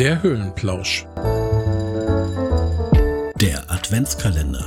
Der Höhlenplausch. Der Adventskalender.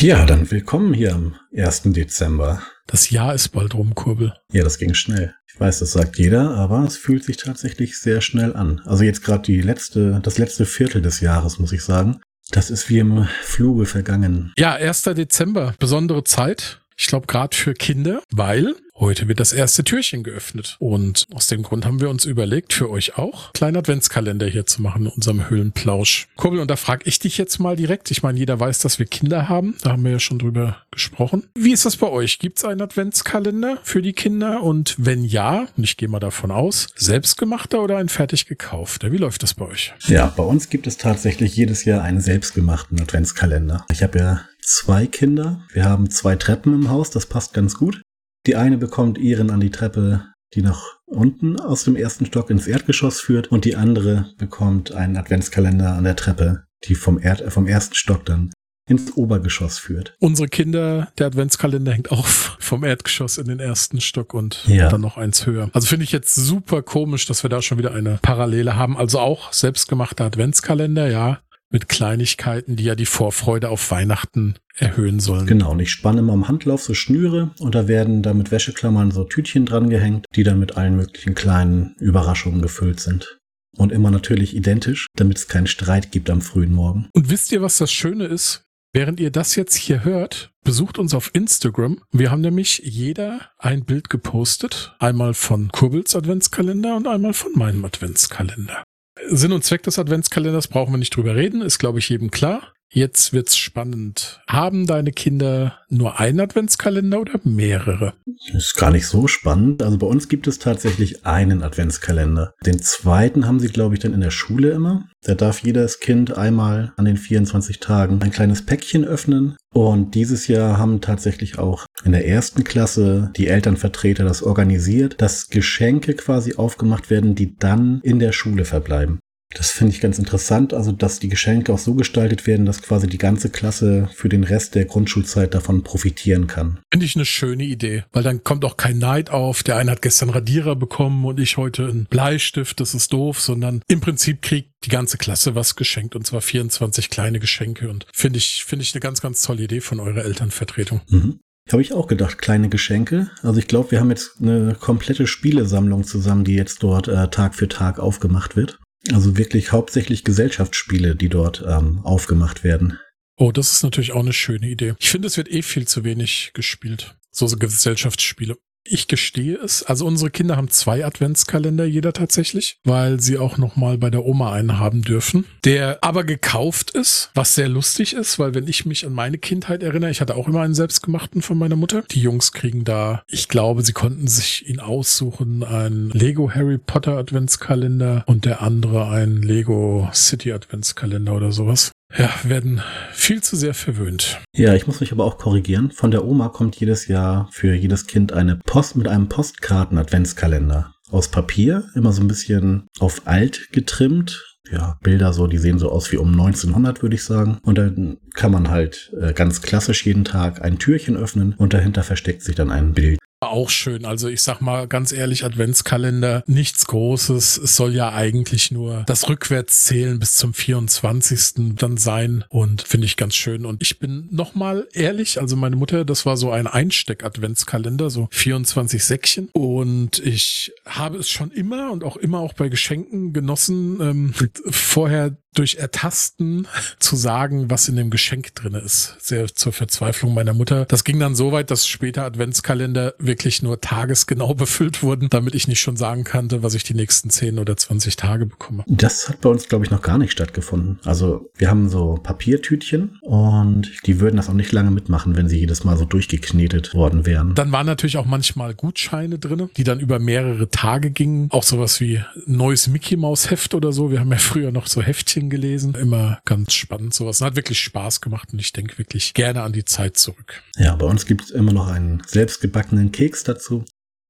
Ja, dann willkommen hier am 1. Dezember. Das Jahr ist bald rum, Kurbel. Ja, das ging schnell. Ich weiß, das sagt jeder, aber es fühlt sich tatsächlich sehr schnell an. Also jetzt gerade die letzte, das letzte Viertel des Jahres, muss ich sagen. Das ist wie im Fluge vergangen. Ja, 1. Dezember, besondere Zeit. Ich glaube gerade für Kinder, weil Heute wird das erste Türchen geöffnet. Und aus dem Grund haben wir uns überlegt, für euch auch, kleinen Adventskalender hier zu machen in unserem Höhlenplausch. Kurbel, und da frage ich dich jetzt mal direkt. Ich meine, jeder weiß, dass wir Kinder haben. Da haben wir ja schon drüber gesprochen. Wie ist das bei euch? Gibt es einen Adventskalender für die Kinder? Und wenn ja, und ich gehe mal davon aus, selbstgemachter oder ein fertig gekaufter? Wie läuft das bei euch? Ja, bei uns gibt es tatsächlich jedes Jahr einen selbstgemachten Adventskalender. Ich habe ja zwei Kinder. Wir haben zwei Treppen im Haus, das passt ganz gut. Die eine bekommt ihren an die Treppe, die nach unten aus dem ersten Stock ins Erdgeschoss führt und die andere bekommt einen Adventskalender an der Treppe, die vom, Erd äh, vom ersten Stock dann ins Obergeschoss führt. Unsere Kinder, der Adventskalender hängt auch vom Erdgeschoss in den ersten Stock und ja. dann noch eins höher. Also finde ich jetzt super komisch, dass wir da schon wieder eine Parallele haben. Also auch selbstgemachter Adventskalender, ja mit Kleinigkeiten, die ja die Vorfreude auf Weihnachten erhöhen sollen. Genau, und ich spanne immer am Handlauf so Schnüre und da werden da mit Wäscheklammern so Tütchen dran gehängt, die dann mit allen möglichen kleinen Überraschungen gefüllt sind. Und immer natürlich identisch, damit es keinen Streit gibt am frühen Morgen. Und wisst ihr, was das Schöne ist? Während ihr das jetzt hier hört, besucht uns auf Instagram. Wir haben nämlich jeder ein Bild gepostet. Einmal von Kurbels Adventskalender und einmal von meinem Adventskalender. Sinn und Zweck des Adventskalenders brauchen wir nicht drüber reden, ist glaube ich jedem klar. Jetzt wird's spannend. Haben deine Kinder nur einen Adventskalender oder mehrere? Das ist gar nicht so spannend. Also bei uns gibt es tatsächlich einen Adventskalender. Den zweiten haben sie, glaube ich, dann in der Schule immer. Da darf jedes Kind einmal an den 24 Tagen ein kleines Päckchen öffnen. Und dieses Jahr haben tatsächlich auch in der ersten Klasse die Elternvertreter das organisiert, dass Geschenke quasi aufgemacht werden, die dann in der Schule verbleiben. Das finde ich ganz interessant, also dass die Geschenke auch so gestaltet werden, dass quasi die ganze Klasse für den Rest der Grundschulzeit davon profitieren kann. Finde ich eine schöne Idee, weil dann kommt auch kein Neid auf, der eine hat gestern Radierer bekommen und ich heute einen Bleistift, das ist doof, sondern im Prinzip kriegt die ganze Klasse was geschenkt und zwar 24 kleine Geschenke und finde ich, finde ich eine ganz, ganz tolle Idee von eurer Elternvertretung. Mhm. Habe ich auch gedacht, kleine Geschenke. Also ich glaube, wir haben jetzt eine komplette Spielesammlung zusammen, die jetzt dort äh, Tag für Tag aufgemacht wird. Also wirklich hauptsächlich Gesellschaftsspiele, die dort ähm, aufgemacht werden. Oh, das ist natürlich auch eine schöne Idee. Ich finde, es wird eh viel zu wenig gespielt. So, so Gesellschaftsspiele. Ich gestehe es. Also unsere Kinder haben zwei Adventskalender jeder tatsächlich, weil sie auch noch mal bei der Oma einen haben dürfen, der aber gekauft ist, was sehr lustig ist, weil wenn ich mich an meine Kindheit erinnere, ich hatte auch immer einen selbstgemachten von meiner Mutter. Die Jungs kriegen da, ich glaube, sie konnten sich ihn aussuchen, ein Lego Harry Potter Adventskalender und der andere ein Lego City Adventskalender oder sowas. Ja, werden viel zu sehr verwöhnt. Ja, ich muss mich aber auch korrigieren. Von der Oma kommt jedes Jahr für jedes Kind eine Post mit einem Postkarten-Adventskalender. Aus Papier, immer so ein bisschen auf alt getrimmt. Ja, Bilder so, die sehen so aus wie um 1900, würde ich sagen. Und dann kann man halt äh, ganz klassisch jeden Tag ein Türchen öffnen und dahinter versteckt sich dann ein Bild auch schön. Also ich sag mal ganz ehrlich, Adventskalender, nichts Großes. Es soll ja eigentlich nur das Rückwärtszählen bis zum 24. dann sein und finde ich ganz schön. Und ich bin nochmal ehrlich, also meine Mutter, das war so ein Einsteck-Adventskalender, so 24 Säckchen. Und ich habe es schon immer und auch immer auch bei Geschenken genossen, ähm, vorher durch Ertasten zu sagen, was in dem Geschenk drin ist. Sehr zur Verzweiflung meiner Mutter. Das ging dann so weit, dass später Adventskalender wirklich nur tagesgenau befüllt wurden, damit ich nicht schon sagen kannte, was ich die nächsten 10 oder 20 Tage bekomme. Das hat bei uns, glaube ich, noch gar nicht stattgefunden. Also wir haben so Papiertütchen und die würden das auch nicht lange mitmachen, wenn sie jedes Mal so durchgeknetet worden wären. Dann waren natürlich auch manchmal Gutscheine drin, die dann über mehrere Tage gingen. Auch sowas wie neues Mickey Maus Heft oder so. Wir haben ja früher noch so Heftchen gelesen. Immer ganz spannend sowas. Hat wirklich Spaß gemacht und ich denke wirklich gerne an die Zeit zurück. Ja, bei uns gibt es immer noch einen selbstgebackenen Keks dazu.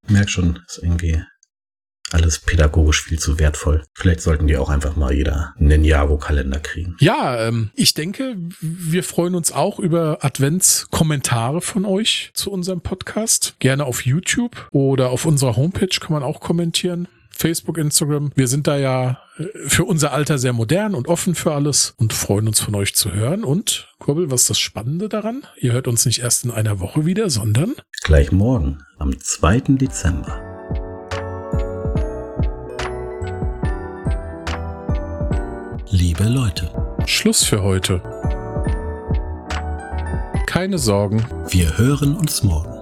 Merk schon, ist irgendwie alles pädagogisch viel zu wertvoll. Vielleicht sollten die auch einfach mal jeder einen Ninjago-Kalender kriegen. Ja, ähm, ich denke, wir freuen uns auch über Adventskommentare von euch zu unserem Podcast. Gerne auf YouTube oder auf unserer Homepage kann man auch kommentieren. Facebook, Instagram. Wir sind da ja äh, für unser Alter sehr modern und offen für alles und freuen uns von euch zu hören. Und Kurbel, was ist das Spannende daran? Ihr hört uns nicht erst in einer Woche wieder, sondern gleich morgen, am 2. Dezember. Liebe Leute. Schluss für heute. Keine Sorgen. Wir hören uns morgen.